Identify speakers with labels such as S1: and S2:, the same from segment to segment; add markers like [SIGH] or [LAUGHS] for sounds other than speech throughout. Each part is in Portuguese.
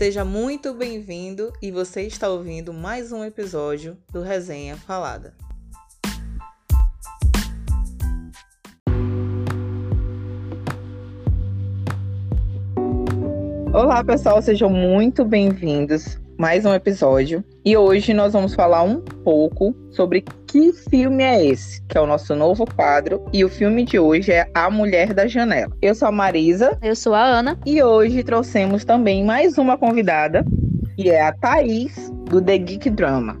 S1: Seja muito bem-vindo e você está ouvindo mais um episódio do Resenha Falada. Olá, pessoal, sejam muito bem-vindos mais um episódio. E hoje nós vamos falar um pouco sobre que filme é esse, que é o nosso novo quadro. E o filme de hoje é A Mulher da Janela. Eu sou a Marisa.
S2: Eu sou a Ana.
S1: E hoje trouxemos também mais uma convidada, que é a Thaís, do The Geek Drama.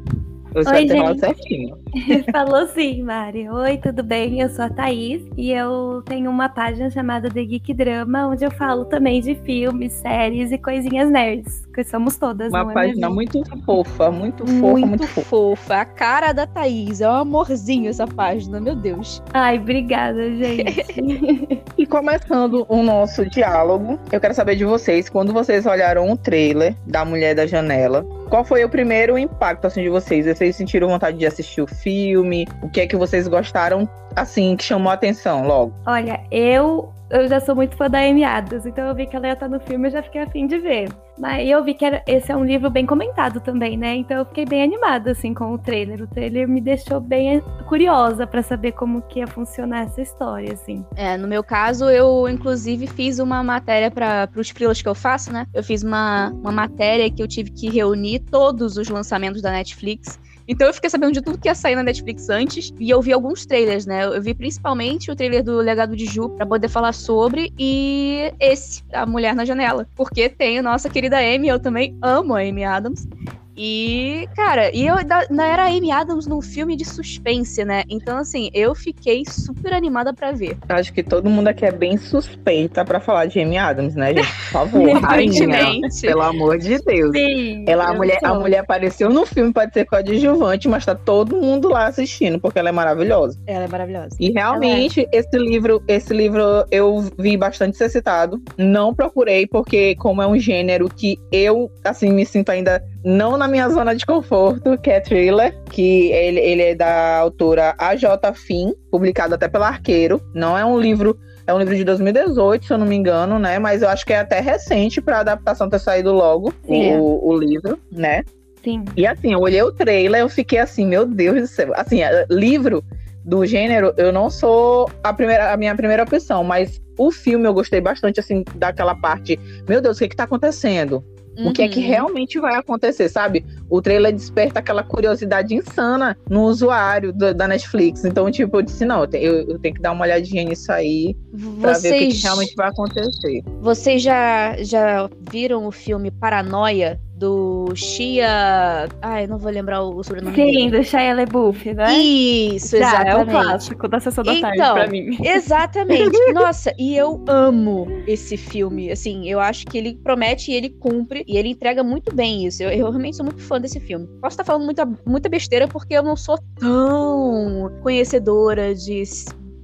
S2: Eu Oi, gente. certinho. [LAUGHS] Falou sim, Mari. Oi, tudo bem? Eu sou a Thaís e eu tenho uma página chamada The Geek Drama, onde eu falo também de filmes, séries e coisinhas nerds, que somos todas.
S1: Uma
S2: é
S1: página muito fofa, muito fofa, muito, muito fofa.
S2: fofa. A cara da Thaís, é um amorzinho essa página, meu Deus. Ai, obrigada, gente. [LAUGHS]
S1: e começando o nosso diálogo, eu quero saber de vocês, quando vocês olharam o trailer da Mulher da Janela, qual foi o primeiro impacto assim de vocês? Vocês sentiram vontade de assistir o filme? O que é que vocês gostaram assim que chamou a atenção logo?
S2: Olha, eu eu já sou muito fã da Amy Adams, então eu vi que ela ia estar no filme e já fiquei afim de ver. Mas eu vi que era, esse é um livro bem comentado também, né? Então eu fiquei bem animada, assim, com o trailer. O trailer me deixou bem curiosa para saber como que ia funcionar essa história, assim. É, no meu caso, eu inclusive fiz uma matéria para os frilas que eu faço, né? Eu fiz uma, uma matéria que eu tive que reunir todos os lançamentos da Netflix então eu fiquei sabendo de tudo que ia sair na Netflix antes. E eu vi alguns trailers, né? Eu vi principalmente o trailer do Legado de Ju pra poder falar sobre. E esse, A Mulher na Janela. Porque tem a nossa querida Amy, eu também amo a Amy Adams. E, cara, e eu ainda era Amy Adams num filme de suspense, né? Então, assim, eu fiquei super animada para ver.
S1: Acho que todo mundo aqui é bem suspeita para falar de Amy Adams, né, gente? Por favor, [LAUGHS] rainha, pelo amor de Deus. Sim, ela, a, mulher, a mulher apareceu no filme, pode ser coadjuvante, mas tá todo mundo lá assistindo, porque ela é maravilhosa.
S2: Ela é maravilhosa.
S1: E realmente, é. esse livro, esse livro eu vi bastante ser citado. Não procurei, porque como é um gênero que eu, assim, me sinto ainda não na minha zona de conforto, que é thriller, que ele, ele é da autora A.J. Finn, publicado até pela Arqueiro. Não é um livro é um livro de 2018, se eu não me engano, né? Mas eu acho que é até recente para a adaptação ter saído logo o, o livro, né?
S2: Sim.
S1: E assim, eu olhei o trailer, eu fiquei assim, meu Deus do céu. Assim, é, livro do gênero, eu não sou a primeira a minha primeira opção, mas o filme eu gostei bastante assim daquela parte. Meu Deus, o que que tá acontecendo? Uhum. O que é que uhum. realmente vai acontecer, sabe? O trailer desperta aquela curiosidade insana no usuário do, da Netflix. Então, tipo, eu disse, não, eu, tenho, eu tenho que dar uma olhadinha nisso aí pra vocês, ver o que, que realmente vai acontecer.
S2: Vocês já, já viram o filme Paranoia do Shia. Ai, não vou lembrar o sobrenome Sim, dele. do Shia LaBeouf, né? Isso, Já, exatamente. É o
S3: clássico da sessão da
S2: então,
S3: tarde pra mim. [LAUGHS]
S2: Exatamente. Nossa, e eu amo esse filme. Assim, eu acho que ele promete e ele cumpre e ele entrega muito bem isso. Eu, eu realmente sou muito fã desse filme. Posso estar falando muita, muita besteira porque eu não sou tão conhecedora de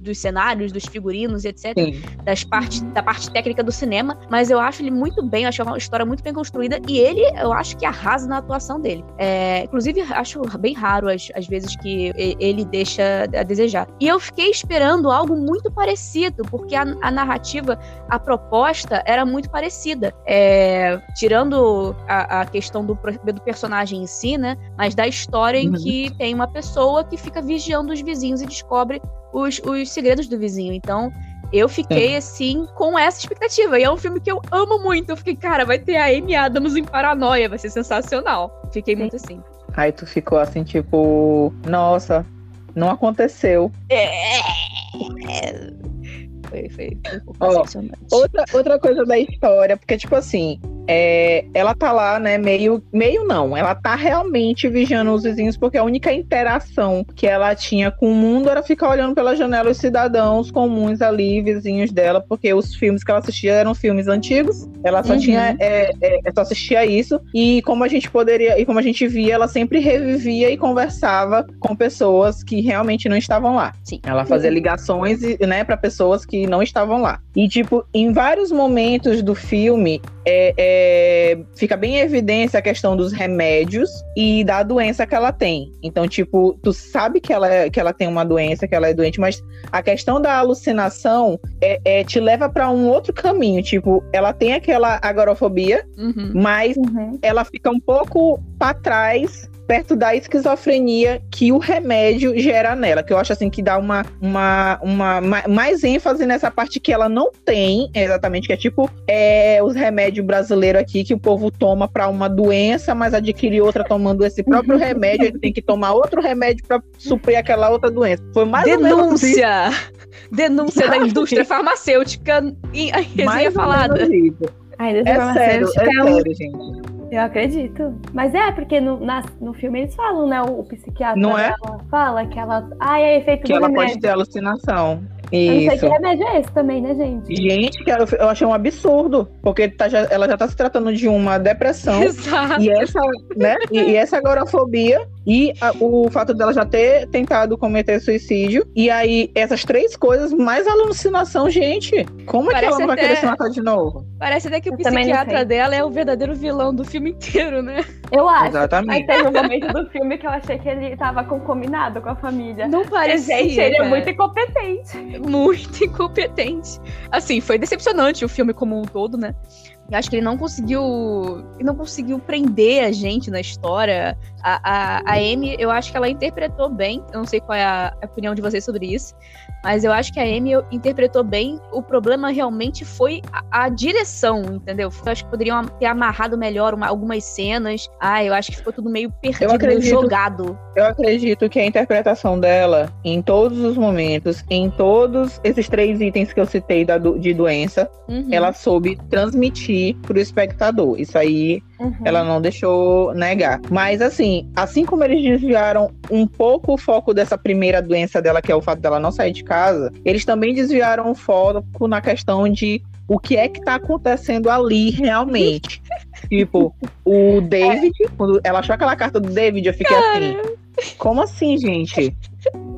S2: dos cenários, dos figurinos etc. Sim. Das partes, da parte técnica do cinema, mas eu acho ele muito bem, acho uma história muito bem construída e ele, eu acho que arrasa na atuação dele. É, inclusive, acho bem raro as, as vezes que ele deixa a desejar. E eu fiquei esperando algo muito parecido, porque a, a narrativa, a proposta era muito parecida. É, tirando a, a questão do, do, personagem em si, né? Mas da história em uhum. que tem uma pessoa que fica vigiando os vizinhos e descobre os, os segredos do vizinho. Então, eu fiquei, é. assim, com essa expectativa. E é um filme que eu amo muito. Eu fiquei, cara, vai ter a Amy Adams em Paranoia, vai ser sensacional. Fiquei Sim. muito assim.
S1: Aí tu ficou assim, tipo, nossa, não aconteceu.
S2: É. é. Foi, foi, foi
S1: Ó, outra, outra coisa da história, porque, tipo assim, é, ela tá lá, né, meio, meio não, ela tá realmente vigiando os vizinhos, porque a única interação que ela tinha com o mundo era ficar olhando pela janela os cidadãos comuns ali, vizinhos dela, porque os filmes que ela assistia eram filmes antigos, ela só uhum. tinha, é, é, só assistia isso, e como a gente poderia, e como a gente via, ela sempre revivia e conversava com pessoas que realmente não estavam lá.
S2: Sim.
S1: Ela fazia ligações, né, para pessoas que não estavam lá. E, tipo, em vários momentos do filme, é, é fica bem em evidência a questão dos remédios e da doença que ela tem. Então, tipo, tu sabe que ela, que ela tem uma doença, que ela é doente, mas a questão da alucinação é, é te leva para um outro caminho. Tipo, ela tem aquela agorafobia, uhum. mas uhum. ela fica um pouco para trás perto da esquizofrenia que o remédio gera nela, que eu acho assim que dá uma, uma, uma mais ênfase nessa parte que ela não tem, exatamente, que é tipo é, os remédios brasileiros aqui que o povo toma para uma doença, mas adquire outra tomando esse próprio remédio, ele tem que tomar outro remédio para suprir aquela outra doença. Foi mais
S2: Denúncia! Denúncia da indústria farmacêutica e a resenha falada.
S1: A indústria é sério, é sério, gente.
S3: Eu acredito. Mas é, porque no, na, no filme eles falam, né? O, o psiquiatra
S1: não é?
S3: fala que ela. Ah, é efeito
S1: Que ela remédio. pode ter alucinação.
S3: Isso. Eu não sei que remédio é esse também, né, gente?
S1: Gente, eu achei um absurdo, porque tá, já, ela já tá se tratando de uma depressão. [LAUGHS]
S2: Exato.
S1: E essa, né? E, e essa agorafobia e a, o fato dela já ter tentado cometer suicídio. E aí, essas três coisas, mais alucinação, gente. Como é que ela não vai querer se matar de novo?
S2: Parece até que o eu psiquiatra dela é o verdadeiro vilão do filme inteiro, né?
S3: Eu acho.
S1: Exatamente.
S3: Mas teve um momento do filme que eu achei que ele tava concominado com a família.
S2: Não parecia.
S3: Gente, ele é muito incompetente.
S2: Muito incompetente. Assim, foi decepcionante o filme como um todo, né? Eu acho que ele não conseguiu. Não conseguiu prender a gente na história. A, a, a Amy, eu acho que ela interpretou bem. Eu não sei qual é a, a opinião de vocês sobre isso. Mas eu acho que a Amy interpretou bem. O problema realmente foi a, a direção, entendeu? Eu acho que poderiam ter amarrado melhor uma, algumas cenas. Ah, eu acho que ficou tudo meio perdido, acredito, meio jogado.
S1: Eu acredito que a interpretação dela, em todos os momentos, em todos esses três itens que eu citei da, de doença, uhum. ela soube transmitir pro espectador. Isso aí Uhum. Ela não deixou negar. Mas assim, assim como eles desviaram um pouco o foco dessa primeira doença dela, que é o fato dela não sair de casa, eles também desviaram o foco na questão de o que é que tá acontecendo ali realmente. [LAUGHS] tipo, o David, quando ela achou aquela carta do David, eu fiquei Cara. assim. Como assim, gente?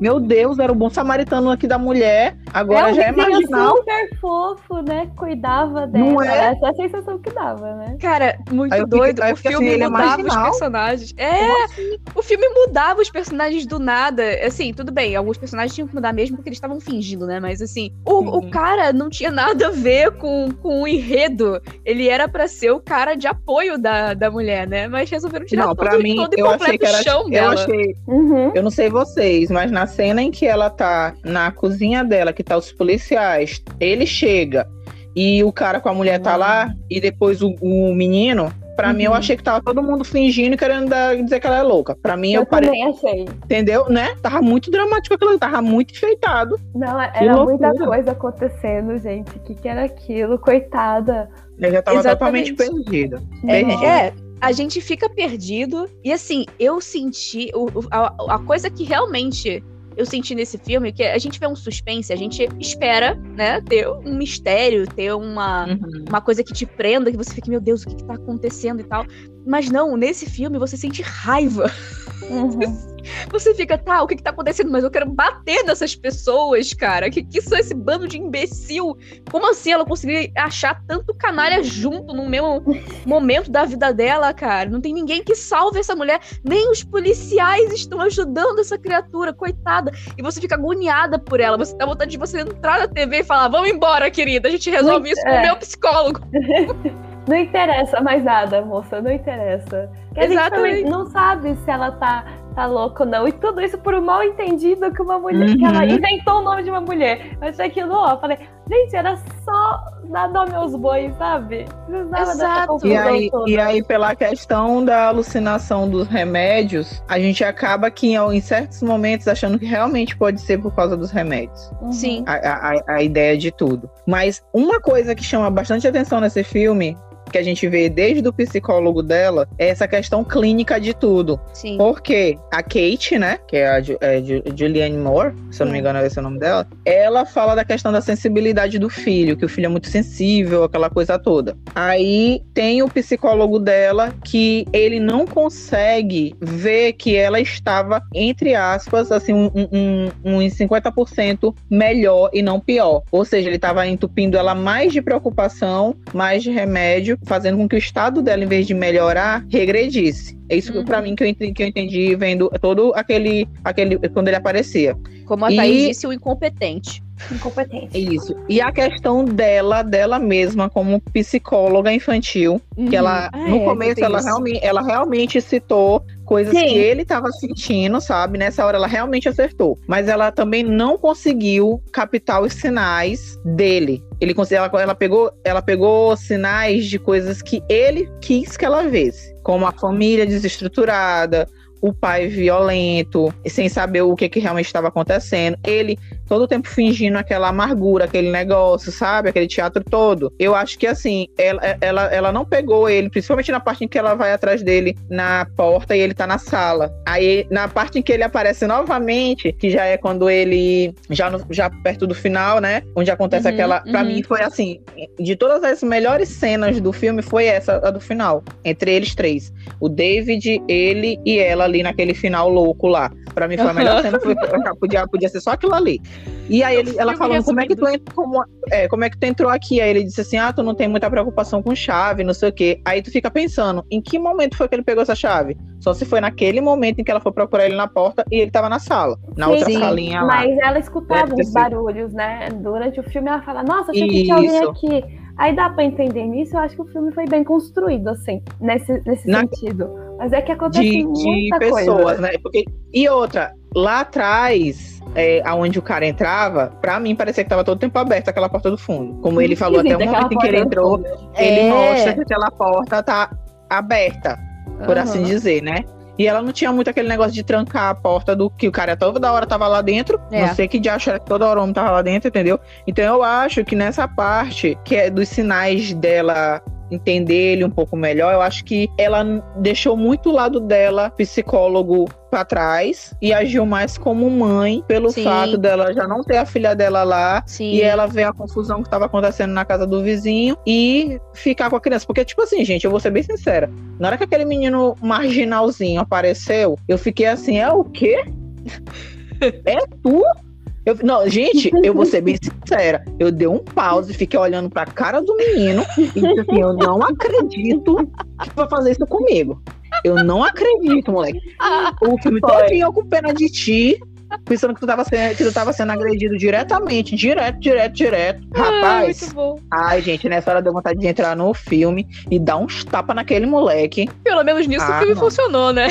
S1: Meu Deus, era o bom samaritano aqui da mulher, agora é, já é marginal.
S3: super fofo, né? Cuidava dela. Não é? Essa é a sensação que dava, né?
S2: Cara, muito fiquei, doido. O filme assim, é mudava é os personagens. É, assim? o filme mudava os personagens do nada. Assim, tudo bem, alguns personagens tinham que mudar mesmo porque eles estavam fingindo, né? Mas assim, o, o, cara não tinha nada a ver com, com o enredo. Ele era para ser o cara de apoio da, da mulher, né? Mas resolveram tirar não, todo, pra mim, todo eu achei que era, chão
S1: eu
S2: dela.
S1: Achei, uhum. Eu não sei vocês, mas na cena em que ela tá na cozinha dela, que tá os policiais, ele chega e o cara com a mulher tá lá, e depois o, o menino, Pra uhum. mim, eu uhum. achei que tava todo mundo fingindo e querendo dar, dizer que ela é louca. Pra mim, eu,
S3: eu parei. achei.
S1: Entendeu? Né? Tava muito dramático aquilo, tava muito enfeitado.
S3: Não, era muita coisa acontecendo, gente. O que, que era aquilo? Coitada.
S1: Eu já tava Exatamente. totalmente perdida.
S2: É, é, a gente fica perdido. E assim, eu senti. O, a, a coisa que realmente eu senti nesse filme que a gente vê um suspense, a gente espera, né, ter um mistério, ter uma, uhum. uma coisa que te prenda, que você fique, meu Deus, o que, que tá acontecendo e tal. Mas não, nesse filme você sente raiva. Uhum. [LAUGHS] Você fica, tá, o que que tá acontecendo? Mas eu quero bater nessas pessoas, cara. Que que são esse bando de imbecil? Como assim ela conseguiu achar tanto canalha junto no mesmo momento da vida dela, cara? Não tem ninguém que salve essa mulher. Nem os policiais estão ajudando essa criatura, coitada. E você fica agoniada por ela. Você dá vontade de você entrar na TV e falar: vamos embora, querida. A gente resolve Muito, isso com o é. meu psicólogo. [LAUGHS]
S3: Não interessa mais nada, moça, não interessa. Que a Exatamente. gente não sabe se ela tá tá louco não. E tudo isso por um mal entendido que uma mulher, uhum. que ela uhum. inventou o nome de uma mulher. Eu achei aquilo, ó, falei, gente, era só dar nome aos bois, sabe?
S2: Exato.
S1: E aí, e aí, pela questão da alucinação dos remédios, a gente acaba que em certos momentos achando que realmente pode ser por causa dos remédios.
S2: Uhum. Sim.
S1: A, a, a ideia de tudo. Mas uma coisa que chama bastante atenção nesse filme que a gente vê desde o psicólogo dela é essa questão clínica de tudo.
S2: Sim.
S1: Porque a Kate, né, que é a é, Julianne Moore, se eu não me engano é esse o nome dela, ela fala da questão da sensibilidade do filho, que o filho é muito sensível, aquela coisa toda. Aí tem o psicólogo dela que ele não consegue ver que ela estava, entre aspas, assim, um, um, um 50% melhor e não pior. Ou seja, ele estava entupindo ela mais de preocupação, mais de remédio fazendo com que o estado dela, em vez de melhorar, regredisse. É isso uhum. para mim que eu, entendi, que eu entendi vendo todo aquele, aquele. quando ele aparecia.
S2: Como a Thaís disse, o incompetente.
S3: Incompetente.
S1: Isso. E a questão dela, dela mesma, como psicóloga infantil, uhum. que ela, ah, no é, começo, ela realmente, ela realmente citou coisas Sim. que ele estava sentindo, sabe? Nessa hora ela realmente acertou. Mas ela também não conseguiu captar os sinais dele. Ele ela, ela pegou, ela pegou sinais de coisas que ele quis que ela visse, como a família desestruturada, o pai violento, sem saber o que, que realmente estava acontecendo. Ele todo o tempo fingindo aquela amargura, aquele negócio, sabe? Aquele teatro todo. Eu acho que assim, ela, ela, ela não pegou ele, principalmente na parte em que ela vai atrás dele na porta e ele tá na sala. Aí, na parte em que ele aparece novamente, que já é quando ele. Já, no, já perto do final, né? Onde acontece uhum, aquela. Pra uhum. mim, foi assim: de todas as melhores cenas do filme, foi essa, a do final. Entre eles três. O David, ele e ela ali naquele final louco lá. Pra mim foi a melhor cena, foi, podia, podia ser só aquilo ali. E aí ele, ela falando, como é que tu como, é, como é que tu entrou aqui? Aí ele disse assim: Ah, tu não tem muita preocupação com chave, não sei o quê. Aí tu fica pensando, em que momento foi que ele pegou essa chave? Só se foi naquele momento em que ela foi procurar ele na porta e ele tava na sala, na sim, outra sim. salinha lá.
S3: Mas ela escutava os barulhos, né? Durante o filme ela fala, nossa, achei que tinha alguém aqui. Aí dá pra entender nisso, eu acho que o filme foi bem construído, assim, nesse, nesse na... sentido. Mas é que acontece de, muita de pessoas, coisa. né?
S1: Porque... E outra, lá atrás, é, aonde o cara entrava, pra mim parecia que tava todo tempo aberto aquela porta do fundo. Como ele falou até o momento em que ele entrou, ele é... mostra que aquela porta tá aberta, por uhum. assim dizer, né? E ela não tinha muito aquele negócio de trancar a porta do que o cara toda hora tava lá dentro. É. Não sei que de achar que toda hora o homem tava lá dentro, entendeu? Então eu acho que nessa parte, que é dos sinais dela entender ele um pouco melhor, eu acho que ela deixou muito o lado dela, psicólogo, para trás e agiu mais como mãe pelo Sim. fato dela já não ter a filha dela lá Sim. e ela ver a confusão que estava acontecendo na casa do vizinho e ficar com a criança. Porque, tipo assim, gente, eu vou ser bem sincera. Na hora que aquele menino marginalzinho apareceu, eu fiquei assim: é o quê? [LAUGHS] é tu? Eu, não, gente, eu vou ser bem sincera. Eu dei um pause, fiquei olhando pra cara do menino e disse assim: eu não acredito que vai fazer isso comigo. Eu não acredito, moleque. O filme eu com pena de ti, pensando que tu, tava sendo, que tu tava sendo agredido diretamente, direto, direto, direto. Rapaz. Ai, ai, gente, nessa hora deu vontade de entrar no filme e dar uns tapas naquele moleque.
S2: Pelo menos nisso ah, o filme mano. funcionou, né?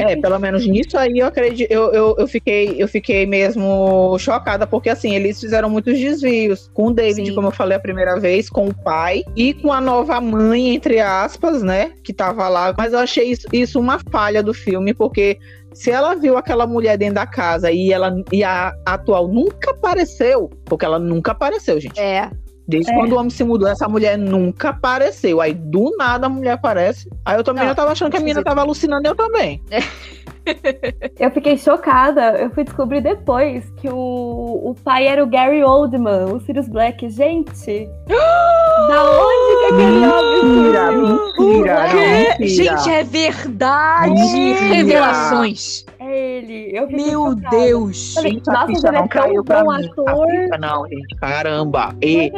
S1: É, pelo menos nisso aí eu acredito, eu, eu, eu, fiquei, eu fiquei mesmo chocada, porque assim, eles fizeram muitos desvios com o David, Sim. como eu falei a primeira vez, com o pai e com a nova mãe, entre aspas, né, que tava lá. Mas eu achei isso, isso uma falha do filme, porque se ela viu aquela mulher dentro da casa e ela e a atual nunca apareceu, porque ela nunca apareceu, gente.
S2: É.
S1: Desde é. quando o homem se mudou, essa mulher nunca apareceu. Aí do nada a mulher aparece. Aí eu também não, eu tava achando que a menina tava alucinando, eu também. É. [LAUGHS]
S3: Eu fiquei chocada. Eu fui descobrir depois que o, o pai era o Gary Oldman, o Sirius Black. Gente, [GASPS] da onde que aquele homem
S1: Mentira, mentira, não, mentira.
S2: Gente, é verdade. Mentira. Revelações.
S3: É ele. Eu
S2: Meu chocada. Deus.
S1: Falei, gente, Nossa, ele não é caiu pra mim. Ator. não, gente, caramba. E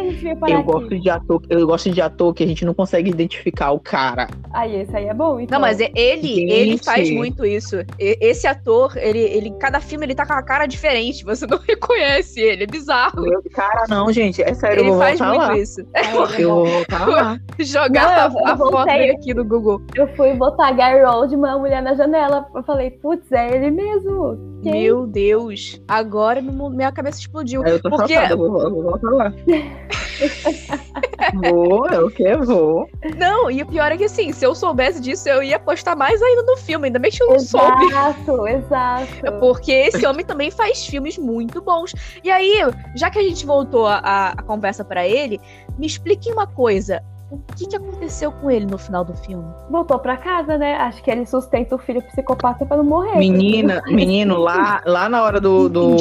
S1: eu gosto de ator, eu gosto de ator que a gente não consegue identificar o cara.
S3: Aí, esse aí é bom, então.
S2: Não, mas ele, gente. ele faz muito isso esse ator, ele, ele, cada filme ele tá com a cara diferente, você não [LAUGHS] reconhece ele, é bizarro.
S1: Meu cara, não, gente, é sério, ele eu vou faz muito lá.
S2: isso. [LAUGHS]
S1: É, eu vou voltar lá. [LAUGHS]
S2: Jogar não, a, a foto aqui no Google.
S3: Eu fui botar Gary Oldman, mulher na janela, eu falei, putz, é ele mesmo.
S2: Quem? Meu Deus, agora minha cabeça explodiu.
S1: Eu tô porque... chocada, eu vou, eu vou voltar lá. [LAUGHS] vou, é o que? Vou.
S2: Não, e o pior é que assim, se eu soubesse disso, eu ia postar mais ainda no filme, ainda bem que eu não Exato. soube.
S3: Exato, exato. [LAUGHS]
S2: Porque esse homem também faz filmes muito bons. E aí, já que a gente voltou a, a conversa para ele, me explique uma coisa o que, que aconteceu com ele no final do filme?
S3: Voltou para casa, né? Acho que ele sustenta o filho psicopata para não morrer.
S1: Menina, [LAUGHS] menino, lá, lá na hora do, do,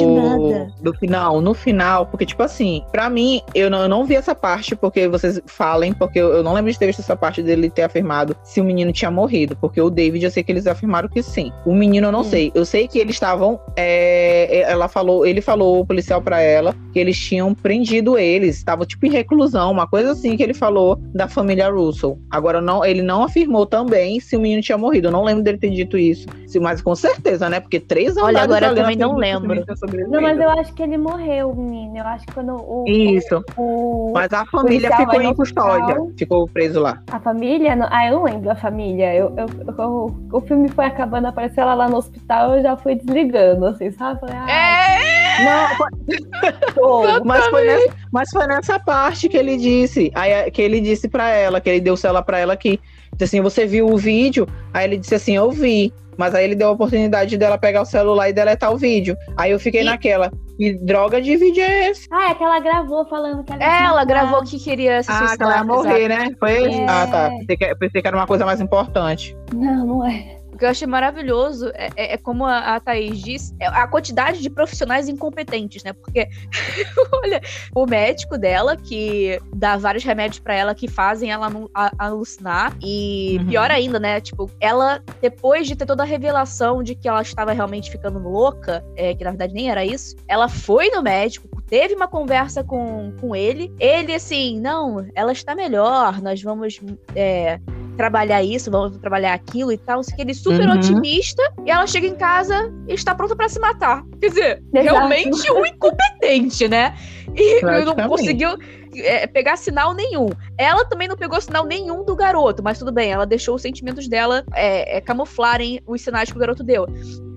S1: do final, no final, porque, tipo assim, para mim, eu não, eu não vi essa parte, porque vocês falem, porque eu, eu não lembro de ter visto essa parte dele ter afirmado se o menino tinha morrido, porque o David, eu sei que eles afirmaram que sim. O menino, eu não hum. sei. Eu sei que eles estavam. É, ela falou, ele falou, o policial para ela, que eles tinham prendido eles, estavam tipo em reclusão, uma coisa assim que ele falou da família Russell. Agora não, ele não afirmou também se o menino tinha morrido. Eu não lembro dele ter dito isso, mas com certeza, né? Porque três
S2: anos. Olha, agora eu também não lembro.
S3: Não, mas eu acho que ele morreu, menino. Eu acho que quando o
S1: Isso. O, mas a família ficou em custódia, ficou preso lá.
S3: A família, ah, eu não lembro a família. Eu, eu, eu, o filme foi acabando, apareceu ela lá no hospital, eu já fui desligando, assim, sabe? Falei, ah,
S1: é! Não, foi... [LAUGHS] mas, foi nessa, mas foi nessa parte que ele disse, aí, que ele disse para ela, que ele deu o celular para ela que disse assim, você viu o vídeo? Aí ele disse assim, eu vi. Mas aí ele deu a oportunidade dela pegar o celular e deletar o vídeo. Aí eu fiquei e... naquela. Que droga de vídeo é esse?
S3: Ah, é que ela gravou falando que ela
S2: É, ela gravou que queria se
S1: Ah, que ela ia morrer, né? Foi? É... Ah, tá. Pensei que, pensei que era uma coisa mais importante.
S3: Não, não é
S2: que eu achei maravilhoso é, é, é como a, a Thaís disse, é a quantidade de profissionais incompetentes, né? Porque, [LAUGHS] olha, o médico dela, que dá vários remédios para ela que fazem ela alucinar. E uhum. pior ainda, né? Tipo, ela, depois de ter toda a revelação de que ela estava realmente ficando louca, é, que na verdade nem era isso, ela foi no médico, teve uma conversa com, com ele. Ele, assim, não, ela está melhor, nós vamos. É, trabalhar isso, vamos trabalhar aquilo e tal. Que ele é super uhum. otimista e ela chega em casa e está pronta para se matar. Quer dizer, Exato. realmente um incompetente, né? E [LAUGHS] não conseguiu é, pegar sinal nenhum. Ela também não pegou sinal nenhum do garoto, mas tudo bem, ela deixou os sentimentos dela é, é, camuflarem os sinais que o garoto deu.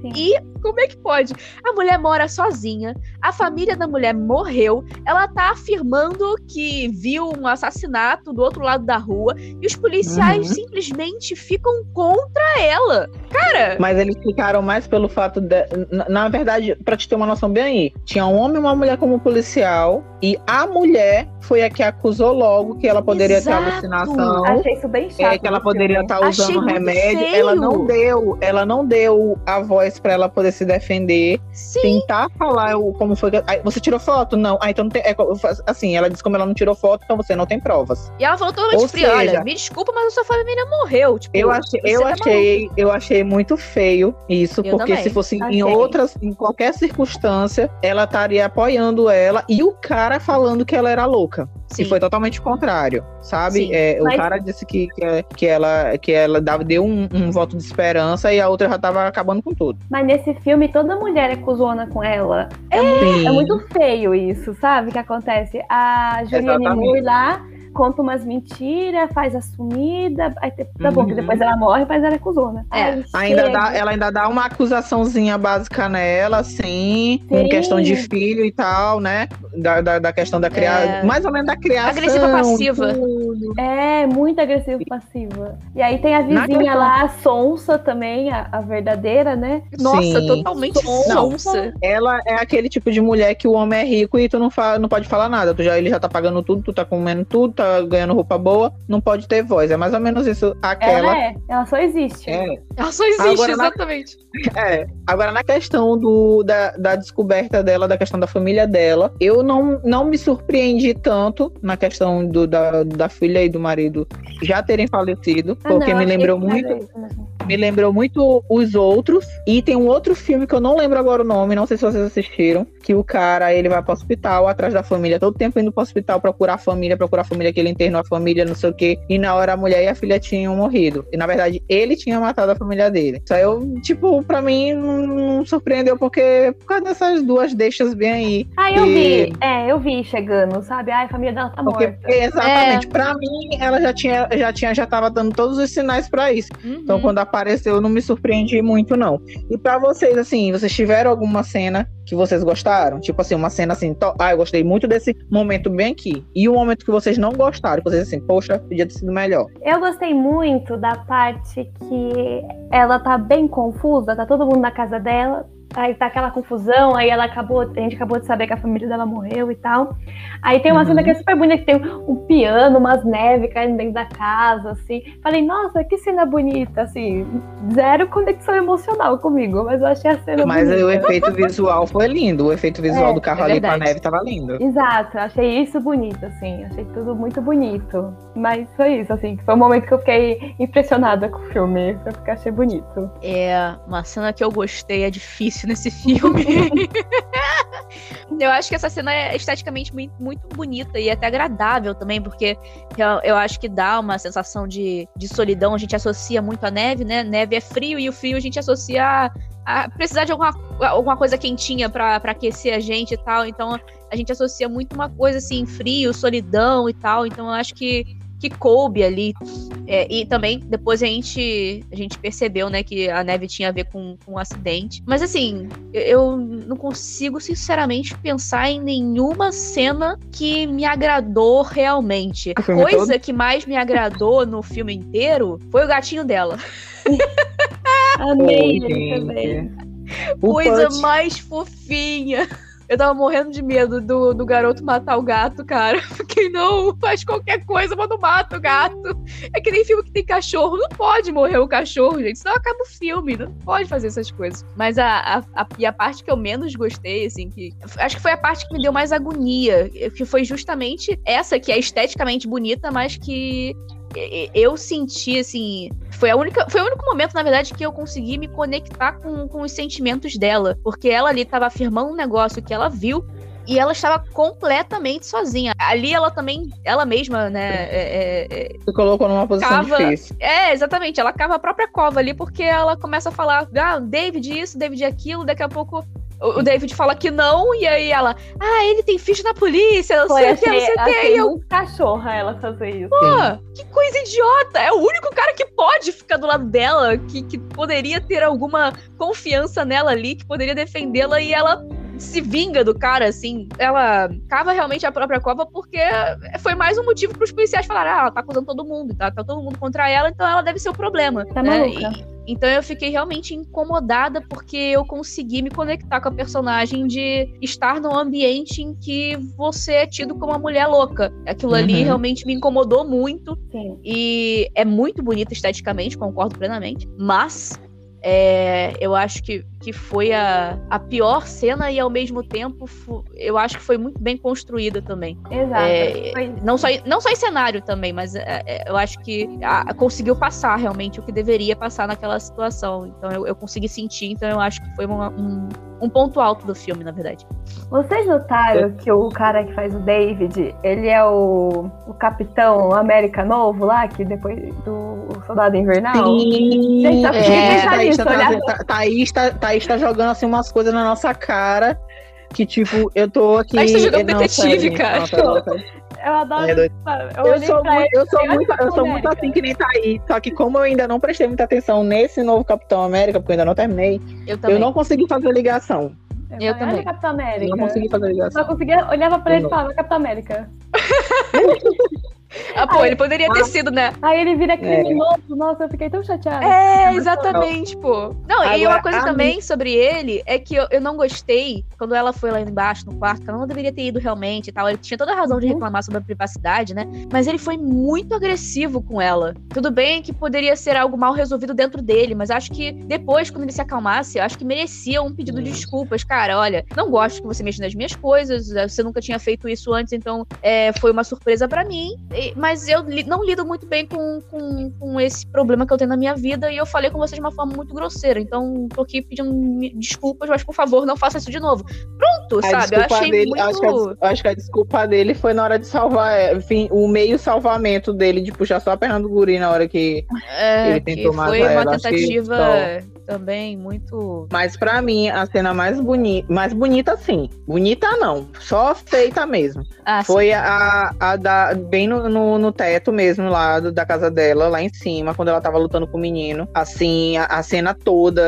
S2: Sim. E como é que pode? A mulher mora sozinha, a família da mulher morreu, ela tá afirmando que viu um assassinato do outro lado da rua e os policiais uhum. simplesmente ficam contra ela. Cara.
S1: Mas eles ficaram mais pelo fato de. Na, verdade, para te ter uma noção bem aí, tinha um homem e uma mulher como policial e a mulher foi a que acusou logo que ela poderia Exato. ter alucinação.
S3: Achei isso bem chato.
S1: É, que ela poderia estar tá usando remédio. Feio. Ela não deu, ela não deu a voz para ela poder se defender, Sim. tentar falar o, como foi. Aí, você tirou foto? Não. Ah, então não tem. É, assim, ela disse como ela não tirou foto, então você não tem provas.
S2: E ela falou totalmente fria, olha, me desculpa, mas a sua família morreu. Tipo,
S1: eu achei, eu tá achei, eu achei muito feio isso, eu porque também. se fosse achei. em outras, em qualquer circunstância, ela estaria apoiando ela e o cara falando que ela era louca. Sim. E foi totalmente contrário, sabe? É, Mas... O cara disse que, que, que, ela, que ela deu um, um, voto de esperança e a outra já tava acabando com tudo.
S3: Mas nesse filme, toda mulher é cuzona com ela. É, é, é muito feio isso, sabe? Que acontece. A Juliane Moore lá conta umas mentiras, faz a sumida. Aí, tá bom, que uhum. depois ela morre, mas ela é cuzona.
S1: É. ainda dá, ela ainda dá uma acusaçãozinha básica nela, assim, Sim. em questão de filho e tal, né? Da, da, da questão da criação. É. Mais ou menos da criação.
S2: Agressiva passiva.
S3: Tudo. É, muito agressiva passiva. E aí tem a vizinha lá, a Sonsa também, a, a verdadeira, né?
S2: Nossa, Sim. totalmente sonsa.
S1: Ela é aquele tipo de mulher que o homem é rico e tu não, fala, não pode falar nada. Tu já, ele já tá pagando tudo, tu tá comendo tudo, tá tá ganhando roupa boa, não pode ter voz. É mais ou menos isso. Aquela.
S3: Ela é, ela só existe.
S1: É.
S2: Ela só existe, agora, exatamente.
S1: Na... É. Agora, na questão do, da, da descoberta dela, da questão da família dela, eu não, não me surpreendi tanto na questão do, da, da filha e do marido já terem falecido, ah, porque não, me lembrou muito. Me lembrou muito os outros. E tem um outro filme que eu não lembro agora o nome, não sei se vocês assistiram, que o cara ele vai para o hospital atrás da família, todo tempo indo para o hospital procurar a família, procurar a família que ele internou a família, não sei o quê. E na hora a mulher e a filha tinham morrido. E na verdade ele tinha matado a família dele. Só eu, tipo, para mim não, surpreendeu porque por causa dessas duas deixas bem aí.
S3: Ah, eu e... vi. É, eu vi chegando, sabe? Ai, a família dela tá porque, morta.
S1: Exatamente. É. Para mim ela já tinha já tinha já tava dando todos os sinais para isso. Uhum. Então quando apareceu, eu não me surpreendi muito, não. E para vocês, assim, vocês tiveram alguma cena que vocês gostaram? Tipo assim, uma cena assim, to... ah, eu gostei muito desse momento bem aqui. E o momento que vocês não gostaram, que vocês assim, poxa, podia ter sido melhor.
S3: Eu gostei muito da parte que ela tá bem confusa, tá todo mundo na casa dela, aí tá aquela confusão, aí ela acabou, a gente acabou de saber que a família dela morreu e tal. Aí tem uma uhum. cena que é super bonita, que tem um piano, umas neves caindo dentro da casa, assim. Falei, nossa, que cena bonita, assim, zero conexão emocional comigo, mas eu achei a cena
S1: mas
S3: bonita.
S1: Mas o efeito visual foi lindo, o efeito visual é, do carro é ali com a neve tava lindo.
S3: Exato, achei isso bonito, assim, achei tudo muito bonito. Mas foi isso, assim, foi um momento que eu fiquei impressionada com o filme, eu achei bonito.
S2: É, uma cena que eu gostei, é difícil nesse filme. [LAUGHS] eu acho que essa cena é esteticamente muito, muito bonita e até agradável também, porque eu, eu, acho que dá uma sensação de, de solidão. A gente associa muito a neve, né? Neve é frio e o frio a gente associa a, a precisar de alguma, alguma coisa quentinha para aquecer a gente e tal. Então a gente associa muito uma coisa assim, frio, solidão e tal. Então eu acho que que coube ali. É, e também, depois a gente, a gente percebeu, né, que a neve tinha a ver com, com um acidente. Mas assim, eu não consigo, sinceramente, pensar em nenhuma cena que me agradou realmente. A coisa todo? que mais me agradou no filme inteiro foi o gatinho dela. [LAUGHS]
S3: Amei ele também.
S2: Coisa mais fofinha. Eu tava morrendo de medo do, do garoto matar o gato, cara. [LAUGHS] Porque não faz qualquer coisa, mas não mata o gato. É que nem filme que tem cachorro. Não pode morrer o cachorro, gente. Senão acaba o filme. Não pode fazer essas coisas. Mas a, a, a, e a parte que eu menos gostei, assim, que. Acho que foi a parte que me deu mais agonia. Que foi justamente essa, que é esteticamente bonita, mas que eu senti, assim. Foi, a única, foi o único momento, na verdade, que eu consegui me conectar com, com os sentimentos dela. Porque ela ali estava afirmando um negócio que ela viu e ela estava completamente sozinha. Ali ela também, ela mesma, né? É,
S1: é, é, Se colocou numa posição cava, difícil.
S2: É, exatamente. Ela cava a própria cova ali, porque ela começa a falar, ah, David isso, David aquilo, daqui a pouco o David fala que não, e aí ela, ah, ele tem ficha na polícia, não sei o que, não sei o que.
S3: E eu. cachorra ela fazer isso.
S2: Pô, que coisa idiota! É o único cara que pode ficar do lado dela, que, que poderia ter alguma confiança nela ali, que poderia defendê-la, e ela se vinga do cara, assim. Ela cava realmente a própria cova porque foi mais um motivo para os policiais falarem: ah, ela tá acusando todo mundo, tá, tá todo mundo contra ela, então ela deve ser o problema.
S3: Tá né? maluca.
S2: E, então eu fiquei realmente incomodada porque eu consegui me conectar com a personagem de estar num ambiente em que você é tido como uma mulher louca. Aquilo uhum. ali realmente me incomodou muito.
S3: Sim.
S2: E é muito bonito esteticamente, concordo plenamente. Mas é, eu acho que que foi a, a pior cena e ao mesmo tempo eu acho que foi muito bem construída também.
S3: Exato.
S2: É, não, só, não só em cenário também, mas é, é, eu acho que a, conseguiu passar realmente o que deveria passar naquela situação. Então eu, eu consegui sentir, então eu acho que foi uma, um, um ponto alto do filme, na verdade.
S3: Vocês notaram que o cara que faz o David, ele é o, o Capitão América Novo lá, que depois do Soldado Invernal?
S1: Sim, Gente, tá, é, Thaís, tá, tá, Thaís, tá, Thaís tá jogando assim umas coisas na nossa cara que, tipo, eu tô aqui.
S2: Thaís tá jogando detetive, cara.
S3: Eu adoro. É,
S1: eu, eu, sou muito, eu sou muito, eu sou muito assim que nem Thaís. Só que como eu ainda não prestei muita atenção nesse novo Capitão América, porque eu ainda não terminei, eu, eu não consegui fazer ligação.
S3: Eu, eu também. Capitão América. Eu
S1: não consegui fazer ligação.
S3: Só conseguia, olhava pra ele e falava Capitão América. [LAUGHS]
S2: Ah, pô, aí, ele poderia ter sido, né?
S3: Aí ele vira criminoso. É. Nossa, eu fiquei tão chateada.
S2: É, exatamente, pô. Não, Agora, e uma coisa também mim... sobre ele é que eu, eu não gostei quando ela foi lá embaixo no quarto, que ela não deveria ter ido realmente e tal. Ele tinha toda a razão de uhum. reclamar sobre a privacidade, né? Mas ele foi muito agressivo com ela. Tudo bem que poderia ser algo mal resolvido dentro dele, mas acho que depois, quando ele se acalmasse, acho que merecia um pedido de desculpas. Cara, olha, não gosto que você mexa nas minhas coisas, você nunca tinha feito isso antes, então é, foi uma surpresa para mim mas eu li, não lido muito bem com, com, com, esse problema que eu tenho na minha vida e eu falei com você de uma forma muito grosseira. Então, tô aqui pedindo desculpas, mas por favor, não faça isso de novo. Pronto, a sabe? Eu achei
S1: dele,
S2: muito...
S1: Acho que, a, acho que a desculpa dele foi na hora de salvar, é, enfim, o meio salvamento dele, de puxar só a perna do guri na hora que é, ele tentou matar
S2: Foi
S1: uma
S2: tentativa também muito.
S1: Mas para mim, a cena mais bonita, mais bonita sim. Bonita não, só feita mesmo. Ah, Foi a, a da bem no, no, no, teto mesmo lá do, da casa dela, lá em cima, quando ela tava lutando com o menino. Assim, a, a cena toda,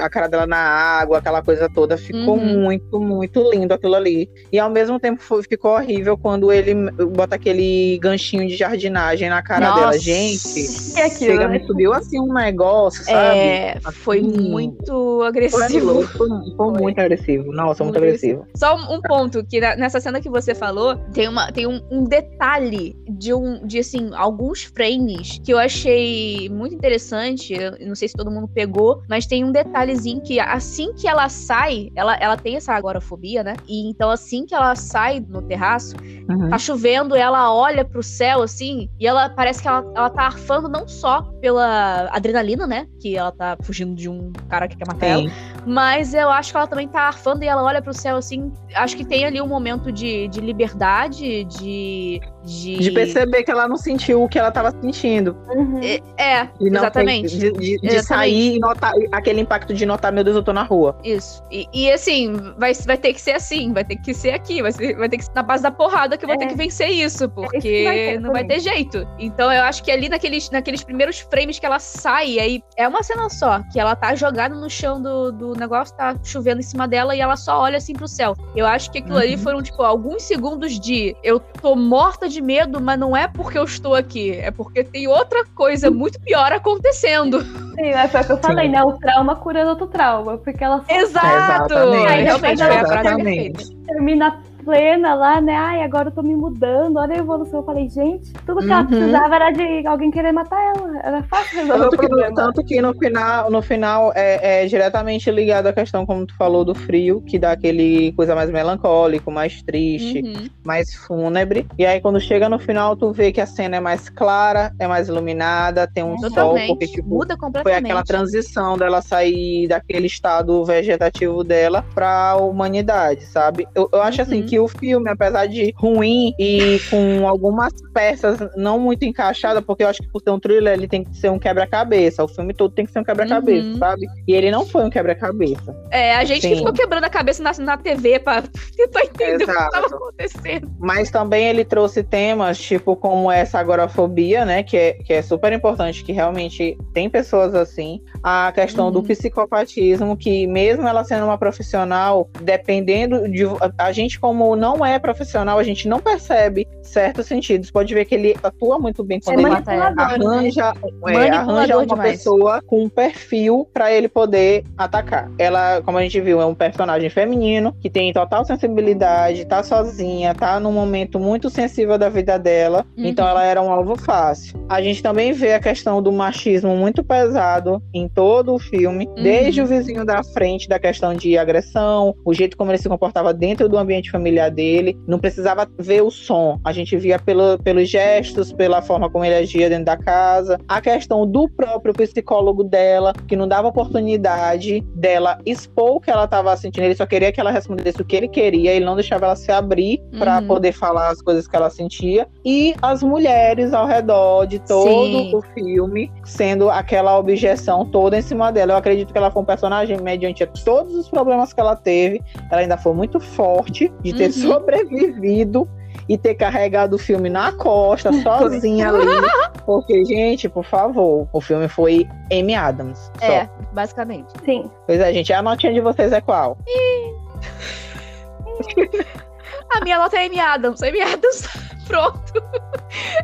S1: a cara dela na água, aquela coisa toda, ficou uhum. muito, muito lindo aquilo ali. E ao mesmo tempo foi, ficou horrível quando ele bota aquele ganchinho de jardinagem na cara
S2: Nossa.
S1: dela. Gente,
S3: que aquilo, chega,
S1: né? me subiu assim um negócio, sabe?
S2: É, foi foi muito agressivo.
S1: Foi, foi, muito agressivo. Nossa, muito, muito agressivo. agressivo.
S2: Só um ponto, que nessa cena que você falou, tem, uma, tem um, um, detalhe de, um, de, assim, alguns frames que eu achei muito interessante. Eu não sei se todo mundo pegou, mas tem um detalhezinho que assim que ela sai, ela, ela tem essa agorafobia, né? E então, assim que ela sai no terraço, uhum. tá chovendo, ela olha pro céu, assim, e ela parece que ela, ela tá arfando não só pela adrenalina, né? Que ela tá fugindo de um cara que quer matar ela. Mas eu acho que ela também tá arfando e ela olha pro céu, assim. Acho que tem ali um momento de, de liberdade, de de...
S1: de perceber que ela não sentiu o que ela estava sentindo.
S2: Uhum. É, é exatamente.
S1: de, de, de sair e notar aquele impacto de notar, meu Deus, eu tô na rua.
S2: Isso. E, e, assim, vai, vai ter que ser assim, vai ter que ser aqui, vai, ser, vai ter que ser na base da porrada que eu vou é. ter que vencer isso, é porque vai não vai ter jeito. Então eu acho que ali naqueles, naqueles primeiros frames que ela sai, aí é uma cena só, que ela tá jogada no chão do, do negócio, tá chovendo em cima dela e ela só olha assim pro céu. Eu acho que aquilo uhum. ali foram, tipo, alguns segundos de eu tô morta de de medo, mas não é porque eu estou aqui, é porque tem outra coisa muito pior acontecendo.
S3: Sim, é foi o que eu falei, Sim. né? O trauma curando outro trauma, porque ela
S2: Exato!
S1: É,
S2: realmente,
S1: foi a frase
S3: Termina plena lá, né? Ai, agora eu tô me mudando, olha a evolução. Eu falei, gente, tudo que uhum. ela precisava era de alguém querer matar ela. Era fácil resolver tanto o problema.
S1: Que, tanto que no final, no final é, é, diretamente ligado à questão, como tu falou, do frio, que dá aquele coisa mais melancólico, mais triste, uhum. mais fúnebre. E aí, quando chega no final, tu vê que a cena é mais clara, é mais iluminada, tem um Totalmente. sol, porque tipo,
S2: Muda completamente.
S1: foi aquela transição dela sair daquele estado vegetativo dela pra humanidade, sabe? Eu, eu acho assim uhum. Que o filme, apesar de ruim e com algumas peças não muito encaixadas, porque eu acho que por ser um thriller ele tem que ser um quebra-cabeça. O filme todo tem que ser um quebra-cabeça, uhum. sabe? E ele não foi um quebra-cabeça.
S2: É, a gente Sim. que ficou quebrando a cabeça na, na TV pra [LAUGHS] tentar entender Exato. o que estava acontecendo.
S1: Mas também ele trouxe temas, tipo, como essa agorafobia, né? Que é, que é super importante, que realmente tem pessoas assim. A questão uhum. do psicopatismo, que mesmo ela sendo uma profissional, dependendo de. A gente, como não é profissional, a gente não percebe certos sentidos. Pode ver que ele atua muito bem quando é ele arranja, é, arranja uma demais. pessoa com um perfil para ele poder atacar. Ela, como a gente viu, é um personagem feminino que tem total sensibilidade, tá sozinha, tá num momento muito sensível da vida dela, uhum. então ela era um alvo fácil. A gente também vê a questão do machismo muito pesado em todo o filme, uhum. desde o vizinho da frente, da questão de agressão, o jeito como ele se comportava dentro do ambiente familiar dele, não precisava ver o som, a gente via pelo, pelos gestos, pela forma como ele agia dentro da casa. A questão do próprio psicólogo dela, que não dava oportunidade dela expor o que ela estava sentindo, ele só queria que ela respondesse o que ele queria, ele não deixava ela se abrir para uhum. poder falar as coisas que ela sentia. E as mulheres ao redor de todo Sim. o filme, sendo aquela objeção toda em cima dela. Eu acredito que ela foi um personagem mediante todos os problemas que ela teve, ela ainda foi muito forte de ter uhum. sobrevivido e ter carregado o filme na costa, [LAUGHS] sozinha ali. [LAUGHS] Porque, gente, por favor, o filme foi Amy Adams. Só.
S2: É, basicamente.
S3: Sim.
S1: Pois é, gente. A notinha de vocês é qual? [LAUGHS]
S2: a minha nota é Amy Adams. Amy Adams [LAUGHS] pronto.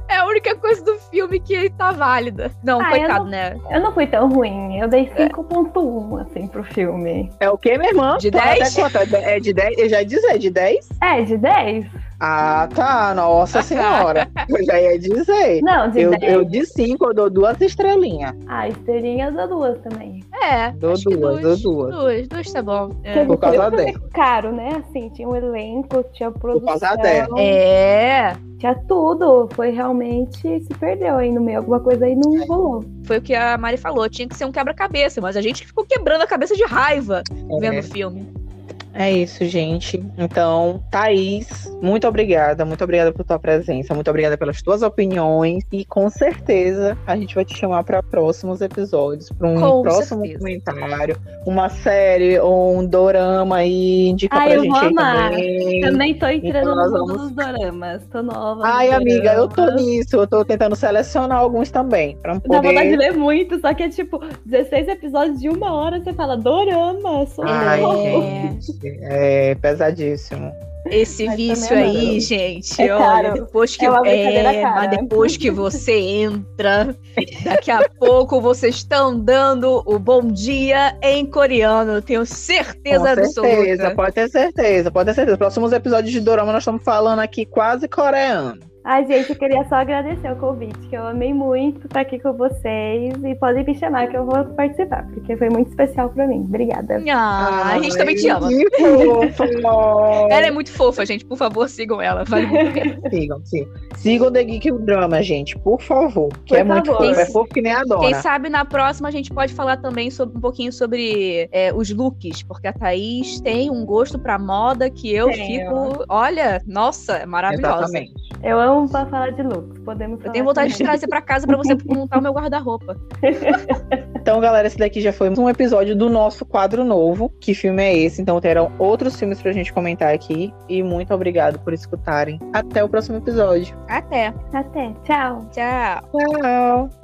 S2: É a única coisa do filme que tá válida. Não, ah, coitado,
S3: eu não,
S2: né?
S3: Eu não fui tão ruim. Eu dei 5.1, assim, pro filme.
S1: É o quê, minha irmã?
S2: De 10?
S1: É de 10? Eu já ia dizer, de 10?
S3: É, de 10.
S1: Ah, tá. Nossa [LAUGHS] senhora. eu já ia dizer.
S3: Não, de
S1: eu,
S3: 10.
S1: Eu de 5, eu dou duas estrelinhas.
S3: Ah, estrelinha eu dou duas também.
S2: É.
S1: Dou duas, dou duas.
S2: Duas, duas tá bom.
S1: É. Por causa dela.
S3: caro, né? Assim, tinha um elenco, tinha produção. Por causa
S2: dela. É.
S3: Tinha tudo. Foi realmente se perdeu aí no meio. Alguma coisa aí não rolou.
S2: Foi o que a Mari falou. Tinha que ser um quebra-cabeça, mas a gente ficou quebrando a cabeça de raiva é. vendo o filme.
S1: É isso, gente. Então, Thaís, muito obrigada. Muito obrigada por tua presença. Muito obrigada pelas tuas opiniões. E com certeza a gente vai te chamar para próximos episódios, para um com próximo certeza. comentário, uma série ou um dorama aí. Indica Ai, pra gente aí também.
S3: Também tô entrando então, no vamos... dos doramas. Tô nova.
S1: Ai, amiga, eu tô nisso. Eu tô tentando selecionar alguns também. Pra poder...
S3: Dá vontade de ler muito, só que é tipo 16 episódios de uma hora. Você fala dorama. Sou
S1: Ai, gente. É pesadíssimo.
S2: Esse mas vício aí, gente, é olha, depois que é, é mas depois que você entra, daqui a pouco vocês estão dando o bom dia em coreano, tenho certeza Com absoluta.
S1: Certeza, pode ter certeza, pode ter certeza. Próximos episódios de Dorama nós estamos falando aqui quase coreano.
S3: Ai, gente, eu queria só agradecer o convite, que eu amei muito estar aqui com vocês e podem me chamar que eu vou participar, porque foi muito especial pra mim. Obrigada.
S2: Ah, a gente também te ama. [LAUGHS] ela é muito fofa, gente. Por favor, sigam ela. Vale [LAUGHS]
S1: Sigam, sigam. Sigam The Geek Drama, gente, por favor. Que por é favor. muito fofo. É fofo que nem a dona.
S2: Quem sabe na próxima a gente pode falar também sobre, um pouquinho sobre é, os looks, porque a Thaís tem um gosto pra moda que eu fico. Olha, nossa, é maravilhosa. Exatamente.
S3: Eu amo pra falar de looks. Podemos
S2: Eu tenho vontade também. de trazer pra casa pra você montar o meu guarda-roupa. [LAUGHS]
S1: Então, galera, esse daqui já foi um episódio do nosso quadro novo. Que filme é esse? Então, terão outros filmes pra gente comentar aqui. E muito obrigado por escutarem. Até o próximo episódio.
S2: Até.
S3: Até. Tchau.
S2: Tchau.
S1: Tchau.